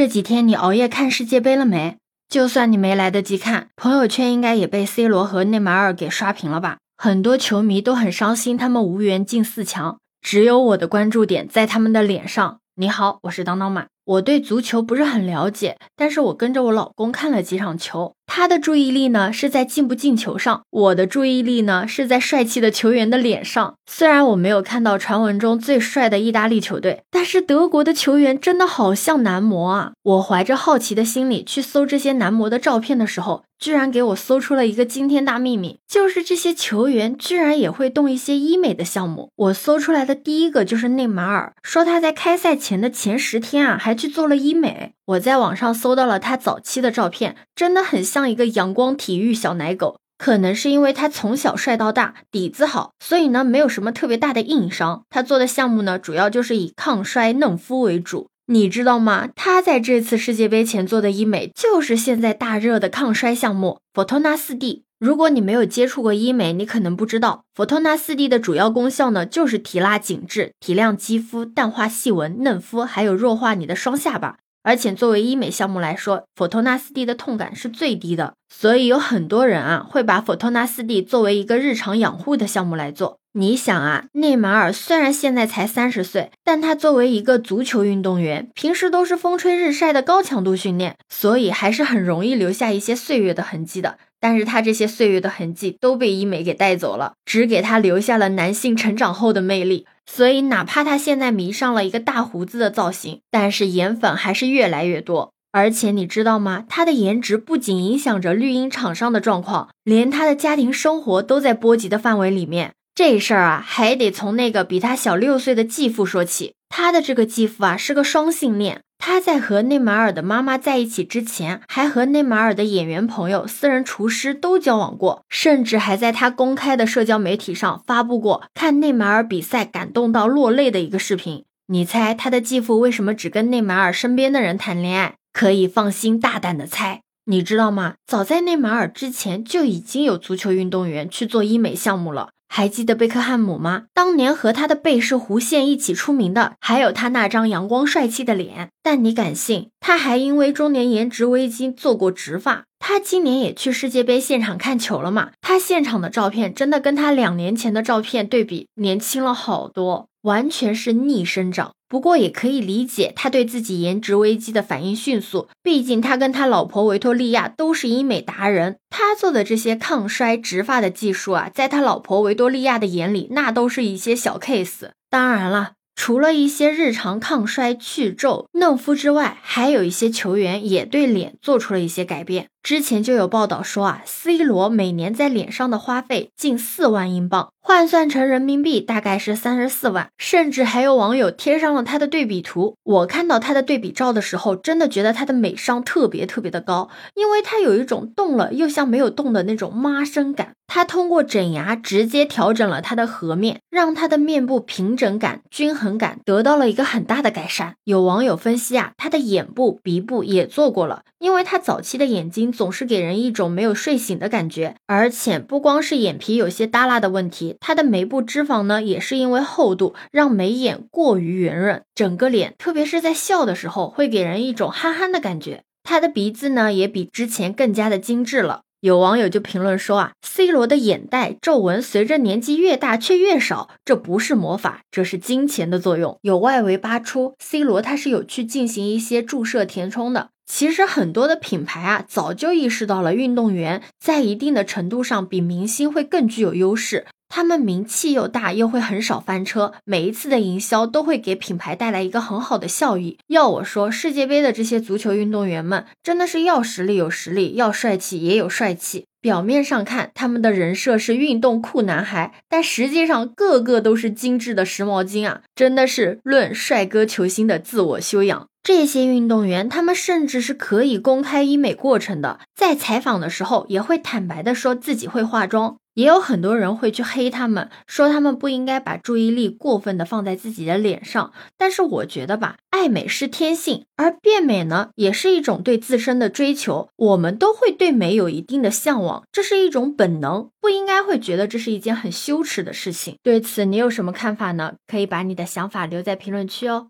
这几天你熬夜看世界杯了没？就算你没来得及看，朋友圈应该也被 C 罗和内马尔给刷屏了吧？很多球迷都很伤心，他们无缘进四强，只有我的关注点在他们的脸上。你好，我是当当马。我对足球不是很了解，但是我跟着我老公看了几场球。他的注意力呢是在进不进球上，我的注意力呢是在帅气的球员的脸上。虽然我没有看到传闻中最帅的意大利球队，但是德国的球员真的好像男模啊！我怀着好奇的心理去搜这些男模的照片的时候，居然给我搜出了一个惊天大秘密，就是这些球员居然也会动一些医美的项目。我搜出来的第一个就是内马尔，说他在开赛前的前十天啊，还还去做了医美。我在网上搜到了他早期的照片，真的很像一个阳光体育小奶狗。可能是因为他从小帅到大，底子好，所以呢没有什么特别大的硬伤。他做的项目呢，主要就是以抗衰嫩肤为主。你知道吗？他在这次世界杯前做的医美，就是现在大热的抗衰项目——佛托纳四 D。如果你没有接触过医美，你可能不知道，佛托纳四 D 的主要功效呢，就是提拉紧致、提亮肌肤、淡化细纹、嫩肤，还有弱化你的双下巴。而且作为医美项目来说，佛托纳四 D 的痛感是最低的，所以有很多人啊会把佛托纳四 D 作为一个日常养护的项目来做。你想啊，内马尔虽然现在才三十岁，但他作为一个足球运动员，平时都是风吹日晒的高强度训练，所以还是很容易留下一些岁月的痕迹的。但是他这些岁月的痕迹都被医美给带走了，只给他留下了男性成长后的魅力。所以，哪怕他现在迷上了一个大胡子的造型，但是颜粉还是越来越多。而且你知道吗？他的颜值不仅影响着绿茵场上的状况，连他的家庭生活都在波及的范围里面。这事儿啊，还得从那个比他小六岁的继父说起。他的这个继父啊，是个双性恋。他在和内马尔的妈妈在一起之前，还和内马尔的演员朋友、私人厨师都交往过，甚至还在他公开的社交媒体上发布过看内马尔比赛感动到落泪的一个视频。你猜他的继父为什么只跟内马尔身边的人谈恋爱？可以放心大胆的猜，你知道吗？早在内马尔之前就已经有足球运动员去做医美项目了。还记得贝克汉姆吗？当年和他的背是弧线一起出名的，还有他那张阳光帅气的脸。但你敢信，他还因为中年颜值危机做过植发？他今年也去世界杯现场看球了嘛？他现场的照片真的跟他两年前的照片对比，年轻了好多，完全是逆生长。不过也可以理解他对自己颜值危机的反应迅速，毕竟他跟他老婆维托利亚都是医美达人，他做的这些抗衰植发的技术啊，在他老婆维多利亚的眼里，那都是一些小 case。当然了。除了一些日常抗衰、去皱、嫩肤之外，还有一些球员也对脸做出了一些改变。之前就有报道说啊，C 罗每年在脸上的花费近四万英镑，换算成人民币大概是三十四万。甚至还有网友贴上了他的对比图。我看到他的对比照的时候，真的觉得他的美商特别特别的高，因为他有一种动了又像没有动的那种妈生感。他通过整牙直接调整了他的颌面，让他的面部平整感、均衡感得到了一个很大的改善。有网友分析啊，他的眼部、鼻部也做过了，因为他早期的眼睛总是给人一种没有睡醒的感觉，而且不光是眼皮有些耷拉的问题，他的眉部脂肪呢也是因为厚度让眉眼过于圆润，整个脸特别是在笑的时候会给人一种憨憨的感觉。他的鼻子呢也比之前更加的精致了。有网友就评论说啊，C 罗的眼袋皱纹随着年纪越大却越少，这不是魔法，这是金钱的作用。有外围扒出，C 罗他是有去进行一些注射填充的。其实很多的品牌啊，早就意识到了运动员在一定的程度上比明星会更具有优势。他们名气又大，又会很少翻车，每一次的营销都会给品牌带来一个很好的效益。要我说，世界杯的这些足球运动员们真的是要实力有实力，要帅气也有帅气。表面上看，他们的人设是运动酷男孩，但实际上个个都是精致的时髦精啊！真的是论帅哥球星的自我修养。这些运动员，他们甚至是可以公开医美过程的，在采访的时候也会坦白的说自己会化妆。也有很多人会去黑他们，说他们不应该把注意力过分的放在自己的脸上。但是我觉得吧，爱美是天性，而变美呢，也是一种对自身的追求。我们都会对美有一定的向往，这是一种本能，不应该会觉得这是一件很羞耻的事情。对此，你有什么看法呢？可以把你的想法留在评论区哦。